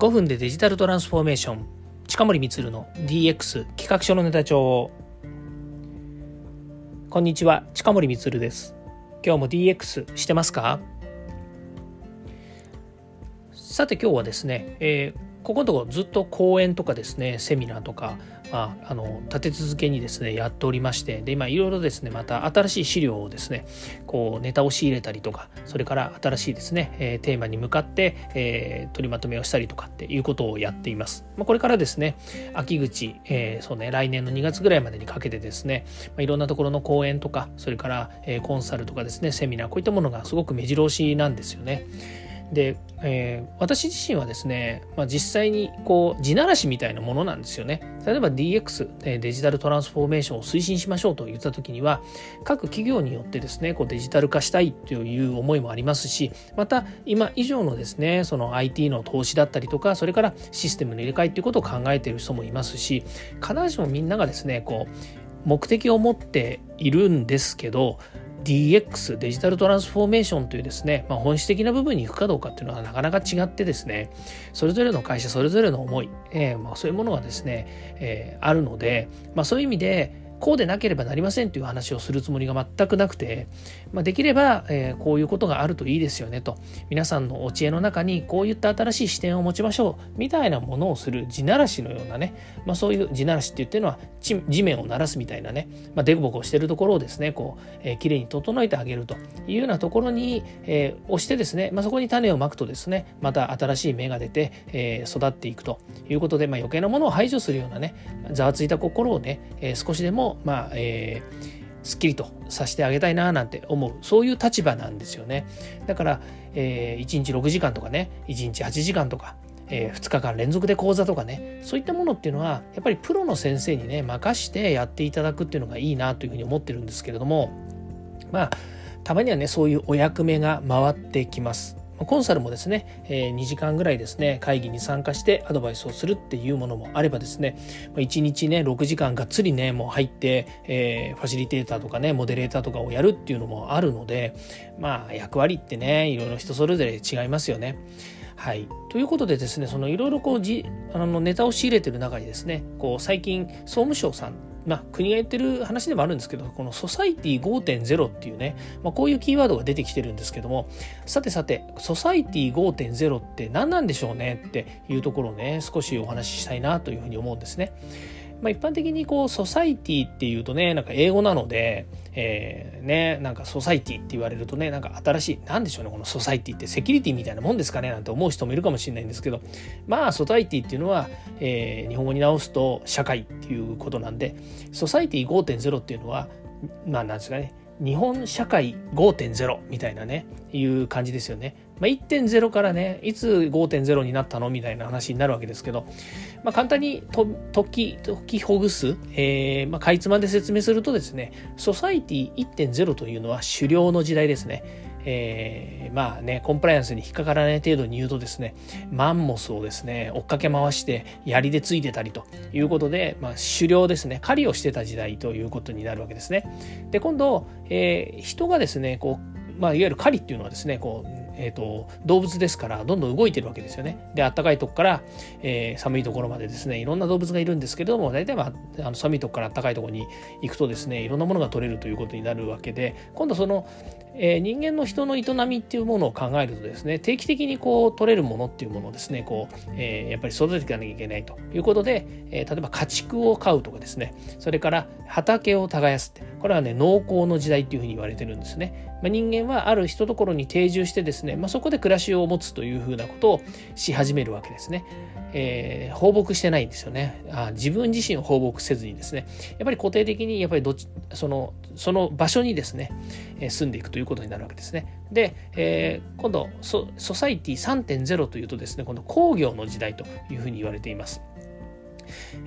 5分でデジタルトランスフォーメーション。近森光の DX 企画書のネタ帳こんにちは近森光です。今日も DX してますか？さて今日はですね、えーここのとこずっと講演とかですねセミナーとか、まあ、あの立て続けにですねやっておりましてで今いろいろですねまた新しい資料をですねこうネタを仕入れたりとかそれから新しいですね、えー、テーマに向かって、えー、取りまとめをしたりとかっていうことをやっています。まあ、これからですね秋口、えー、そうね来年の2月ぐらいまでにかけてですね、まあ、いろんなところの講演とかそれから、えー、コンサルとかですねセミナーこういったものがすごく目白押しなんですよね。で、えー、私自身はですね、まあ、実際にこう地ならしみたいなものなんですよね。例えば DX デジタルトランスフォーメーションを推進しましょうと言った時には各企業によってですねこうデジタル化したいという思いもありますしまた今以上のですねその IT の投資だったりとかそれからシステムの入れ替えっていうことを考えている人もいますし必ずしもみんながですねこう目的を持っているんですけど DX デジタルトランスフォーメーションというですね、まあ、本質的な部分に行くかどうかっていうのはなかなか違ってですねそれぞれの会社それぞれの思い、えー、まあ、そういうものがですね、えー、あるので、まあ、そういう意味でこうでなければなりませんという話をするつもりが全くなくて、まあ、できれば、えー、こういうことがあるといいですよねと。皆さんのお知恵の中にこういった新しい視点を持ちましょうみたいなものをする地ならしのようなね、まあ、そういう地ならしって言ってるのは地面を鳴らすみたいなね、まあ、デコボコしてるところをですねこう、えー、きれいに整えてあげるというようなところに、えー、押してですね、まあ、そこに種をまくとですねまた新しい芽が出て、えー、育っていくということで、まあ、余計なものを排除するようなねざわついた心をね、えー、少しでもまあ、えーすっきりとさせてあげたいななんて思うそういう立場なんですよねだから、えー、1日6時間とかね1日8時間とかえー、2日間連続で講座とかねそういったものっていうのはやっぱりプロの先生にね任してやっていただくっていうのがいいなというふうに思ってるんですけれどもまあたまにはねそういうお役目が回ってきます。コンサルもですね、え、2時間ぐらいですね会議に参加してアドバイスをするっていうものもあればですね1日ね6時間がっつりねもう入って、え、ファシリテーターとかねモデレーターとかをやるっていうのもあるのでまあ役割ってねいろいろ人それぞれ違いますよね。はい、ということでですねそのいろいろこうじあのネタを仕入れてる中にですねこう最近総務省さんまあ、国が言ってる話でもあるんですけど、この society 5.0っていうね、まあ、こういうキーワードが出てきてるんですけども、さてさて、 society 5.0って何なんでしょうねっていうところをね、少しお話ししたいなというふうに思うんですね。まあ、一般的にこう society っていうとねなんか英語なので、えー、ねなんか society って言われるとねなんか新しいなんでしょうねこの society ってセキュリティみたいなもんですかねなんて思う人もいるかもしれないんですけどまあ society っていうのは、えー、日本語に直すと社会っていうことなんで society 5.0っていうのはまあなんですかね日本社会5.0みたいなねいう感じですよね。まあ、1.0からねいつ5.0になったの？みたいな話になるわけですけど、まあ、簡単にと解き解きほぐす、えーまあ、かいつまで説明するとですねソサイティ1.0というのは狩猟の時代ですね。えー、まあね、コンプライアンスに引っかからない程度に言うとですね、マンモスをですね、追っかけ回して槍でついてたりということで、まあ、狩猟ですね、狩りをしてた時代ということになるわけですね。で、今度、えー、人がですね、こう、まあ、いわゆる狩りっていうのはですね、こう、えーと、動物ですからどんどん動いてるわけですよね。で暖かいとこから、えー、寒いところまでですねいろんな動物がいるんですけれども大体、まあ、あの寒いとこから暖かいとこに行くとですねいろんなものが取れるということになるわけで今度その、えー、人間の人の営みっていうものを考えるとですね定期的にこう取れるものっていうものをですねこう、えー、やっぱり育てていかなきゃいけないということで、え、例えば家畜を飼うとかですねそれから畑を耕すってこれはね農耕の時代っていうふうに言われてるんですね。まあ、人間はある一ところに定住してですね、まあ、そこで暮らしを持つというふうなことをし始めるわけですね。えー、放牧してないんですよねあ。自分自身を放牧せずにですね、やっぱり固定的にやっぱりどっちそのその場所にですね、えー、住んでいくということになるわけですね。で、えー、今度ソソサイティ3.0というとですね、今度工業の時代というふうに言われています。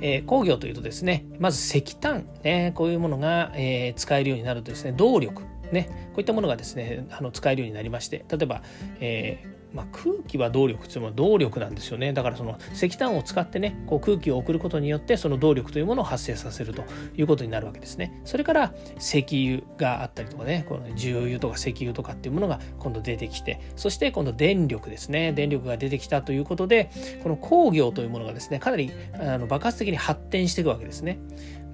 えー、工業というとですね、まず石炭、ね、こういうものが、えー、使えるようになるとですね、動力、ね、こういったものがですね、あの使えるようになりまして、例えば、えーまあ、空気は動力というのは動力なんですよね。だからその石炭を使ってねこう空気を送ることによってその動力というものを発生させるということになるわけですね。それから石油があったりとかねこの重油とか石油とかっていうものが今度出てきてそして今度電力ですね。電力が出てきたということでこの工業というものがですねかなりあの爆発的に発展していくわけですね。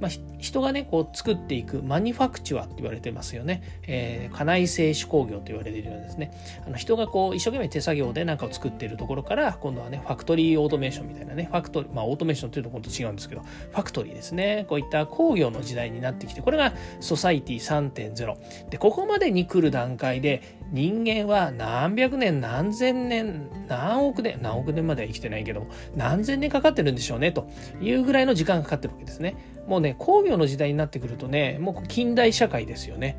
まあ、人がねこう作っていくマニファクチュアって言われてますよね、えー、家内製手工業と言われているようですね。あの人がこう一生懸命手作業で何かを作っているところから今度はねファクトリーオートメーションみたいなねファクトリーまあオートメーションというと本当違うんですけどファクトリーですね。こういった工業の時代になってきてこれがソサイティ3.0でここまでに来る段階で人間は何百年何千年何億年何億年までは生きてないけども何千年かかってるんでしょうねというぐらいの時間がかかってるわけですね。もうね工業の時代になってくるとねもう近代社会ですよね。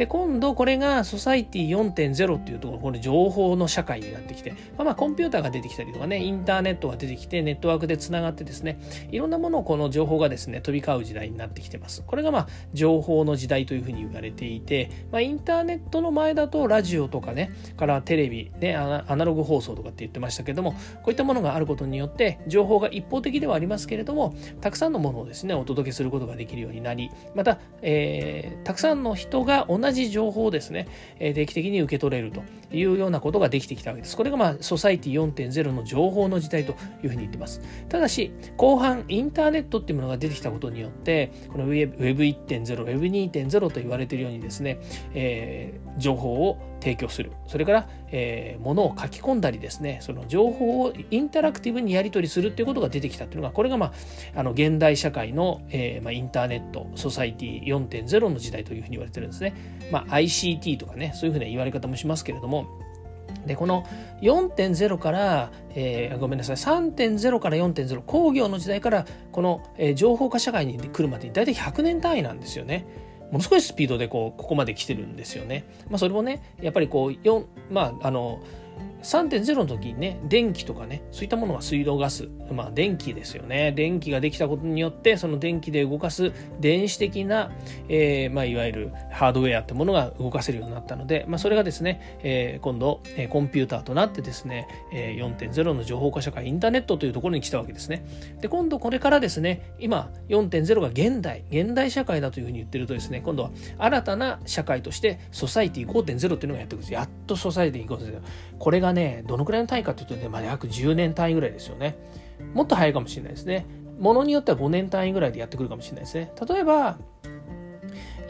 で今度これがソサイティ4.0っていうところこれ情報の社会になってきて、まあ、まあコンピューターが出てきたりとかねインターネットが出てきてネットワークでつながってですねいろんなものをこの情報がですね飛び交う時代になってきてます。これがまあ情報の時代というふうに言われていて、まあ、インターネットの前だとラジオとかねからテレビねアナログ放送とかって言ってましたけどもこういったものがあることによって情報が一方的ではありますけれどもたくさんのものをですねお届けすることができるようになりまた、えー、たくさんの人が同じ同じ情報をですねですね、え定期的に受け取れるというようなことができてきたわけです。これがまあソサイティ4.0の情報の時代というふうに言ってます。ただし後半インターネットっていうものが出てきたことによってこの Web1.0、Web2.0 と言われているようにですね、えー、情報を提供する。それから、えー、物を書き込んだりですねその情報をインタラクティブにやり取りするっていうことが出てきたっていうのがこれが、まあ、あの現代社会の、えーまあ、インターネットソサイティ4.0の時代というふうに言われてるんですね、まあ、ICT とかねそういうふうな言われ方もしますけれども。でこの4.0から、えー、ごめんなさい3.0から4.0工業の時代からこの、えー、情報化社会に来るまでに大体100年単位なんですよね。ものすごいスピードでこうここまで来てるんですよね。まあ、それもねやっぱりこうまああの3.0の時にね電気とかねそういったものは水道ガス。まあ電気ですよね。電気ができたことによってその電気で動かす電子的な、えーまあ、いわゆるハードウェアってものが動かせるようになったので、まあ、それがですね、えー、今度、えー、コンピューターとなってですね、えー、4.0の情報化社会インターネットというところに来たわけですね。で今度これからですね今4.0が現代現代社会だというふうに言ってるとですね今度は新たな社会としてソサイティ5.0っていうのがやってくるんです。やっとソサイティ5.0これがね、どのくらいの単位かというとね、まあ、約10年単位ぐらいですよね。もっと早いかもしれないですね。ものによっては5年単位ぐらいでやってくるかもしれないですね。例えば、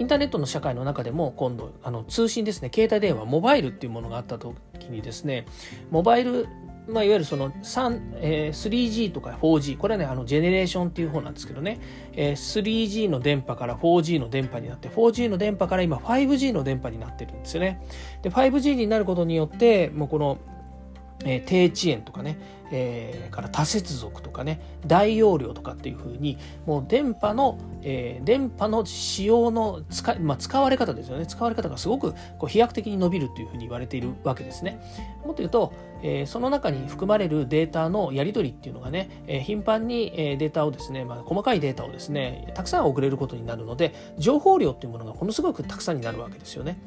インターネットの社会の中でも今度あの通信ですね携帯電話モバイルっていうものがあった時にですねモバイルまあ、いわゆるその3え 3g とか 4G、これはね、あの、ジェネレーションっていう方なんですけどね、え、3G の電波から 4G の電波になって、4G の電波から今 5G の電波になってるんですよね。で、5G になることによって、もうこの、えー、低遅延とかね、えー、から多接続とかね大容量とかっていうふうにもう電波の、えー、電波の使用の使,、まあ、使われ方ですよね使われ方がすごくこう飛躍的に伸びるというふうに言われているわけですね。もっと言うと、えー、その中に含まれるデータのやり取りっていうのがね、えー、頻繁に、データをですね、まあ、細かいデータをですねたくさん送れることになるので情報量っていうものがものすごくたくさんになるわけですよね。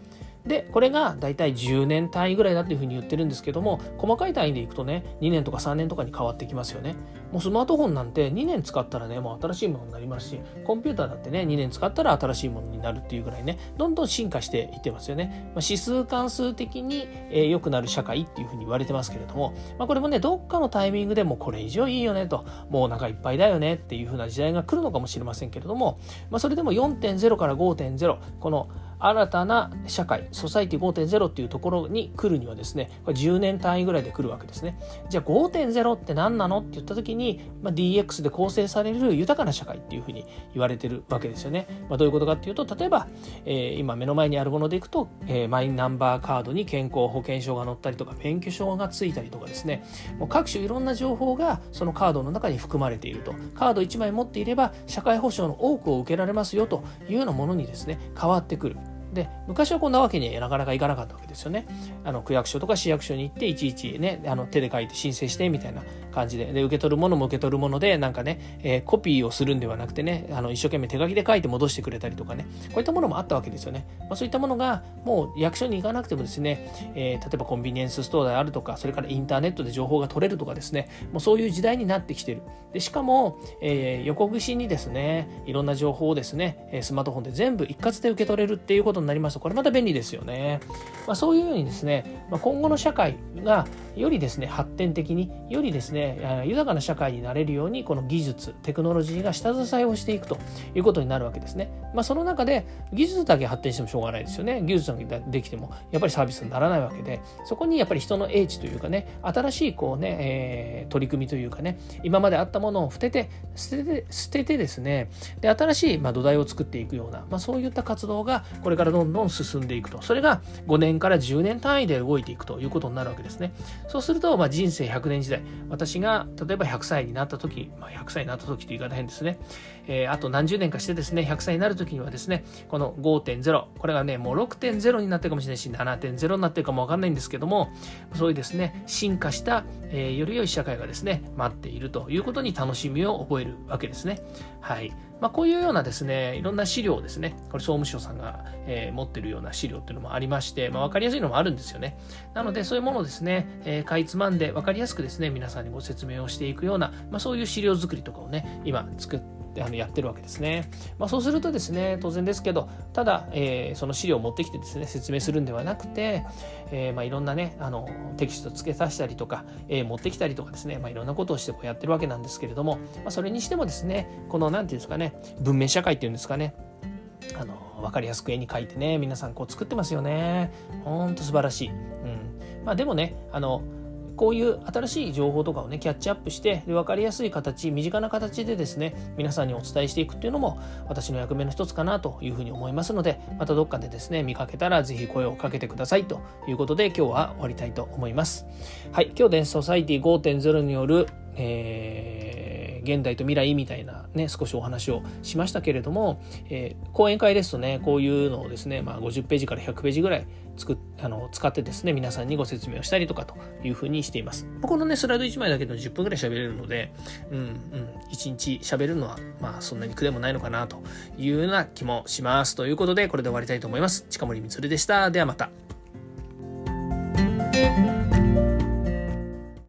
で、これが大体10年単位ぐらいだっていうふうに言ってるんですけども、細かい単位でいくとね、2年とか3年とかに変わってきますよね。もうスマートフォンなんて2年使ったらね、もう新しいものになりますし、コンピューターだってね、2年使ったら新しいものになるっていうぐらいね、どんどん進化していってますよね。まあ、指数関数的に良、えー、くなる社会っていうふうに言われてますけれども、まあ、これもね、どっかのタイミングでもこれ以上いいよねと、もうお腹いっぱいだよねっていうふうな時代が来るのかもしれませんけれども、まあ、それでも4.0から5.0、この新たな社会、ソサイティ5.0っていうところに来るにはですね、これ10年単位ぐらいで来るわけですね。じゃあ5.0って何なのって言った時に、まあ、DX で構成される豊かな社会っていうふうに言われてるわけですよね。まあ、どういうことかっていうと、例えば、えー、今目の前にあるものでいくと、えー、マイナンバーカードに健康保険証が載ったりとか、免許証がついたりとかですね、もう各種いろんな情報がそのカードの中に含まれていると。カード1枚持っていれば社会保障の多くを受けられますよというようなものにですね、変わってくる。で昔はこんなわけにはなかなかいかなかったわけですよね。あの区役所とか市役所に行っていちいちねあの手で書いて申請してみたいな感じでで受け取るものも受け取るものでなんかね、えー、コピーをするんではなくてねあの一生懸命手書きで書いて戻してくれたりとかねこういったものもあったわけですよね。まあ、そういったものがもう役所に行かなくてもですね、えー、例えばコンビニエンスストアであるとかそれからインターネットで情報が取れるとかですねもうそういう時代になってきてる。でしかも、えー、横串にですねいろんな情報をですねスマートフォンで全部一括で受け取れるっていうことになりますとこれまた便利ですよね。まあ、そういうようにですね、まあ、今後の社会がよりですね発展的によりですね豊かな社会になれるようにこの技術テクノロジーが下支えをしていくということになるわけですね。まあ、その中で技術だけ発展してもしょうがないですよね。技術だけできてもやっぱりサービスにならないわけでそこにやっぱり人の英知というかね新しいこうね、えー、取り組みというかね今まであったものを捨てて捨てて捨ててですねで新しいまあ土台を作っていくような、まあ、そういった活動がこれからどんどん進んでいくとそれが5年から10年単位で動いていくということになるわけですね。そうすると、まあ、人生100年時代私が例えば100歳になった時、まあ、100歳になった時という言い方変ですね、えー、あと何十年かしてですね100歳になる時にはですねこの5.0これがねもう6.0になってるかもしれないし7.0になってるかもわかんないんですけどもそういうですね進化した、えー、より良い社会がですね待っているということに楽しみを覚えるわけですね。はいまあ、こういうようなですねいろんな資料をですねこれ総務省さんが、えー、持ってるような資料っていうのもありまして、まあ、分かりやすいのもあるんですよね。なのでそういうものをですね、えー、かいつまんで分かりやすくですね皆さんにご説明をしていくような、まあ、そういう資料作りとかをね今作ってあのやってるわけですね。まあ、そうするとですね当然ですけどただ、えー、その資料を持ってきてですね説明するんではなくて、えー、まあ、いろんなねあのテキスト付け足したりとか、えー、持ってきたりとかですね、まあ、いろんなことをしてこうやってるわけなんですけれども、ま、それにしてもですねこの何て言うんですかね文明社会っていうんですかねあの分かりやすく絵に描いてね皆さんこう作ってますよね。ほんと素晴らしい、うん。まあ、でもねあのこういう新しい情報とかをねキャッチアップしてで分かりやすい形身近な形でですね皆さんにお伝えしていくっていうのも私の役目の一つかなというふうに思いますのでまたどっかでですね見かけたら是非声をかけてくださいということで今日は終わりたいと思います。はい今日デンソサイティ5.0による、えー現代と未来みたいなね少しお話をしましたけれども、えー、講演会ですとねこういうのをですね、まあ、50ページから100ページぐらい作あの使ってですね皆さんにご説明をしたりとかというふうにしています。このねスライド1枚だけでも10分ぐらい喋れるので、うんうん、1日喋るのはまあそんなに苦でもないのかなというような気もします。ということでこれで終わりたいと思います。近森光でした。ではまた。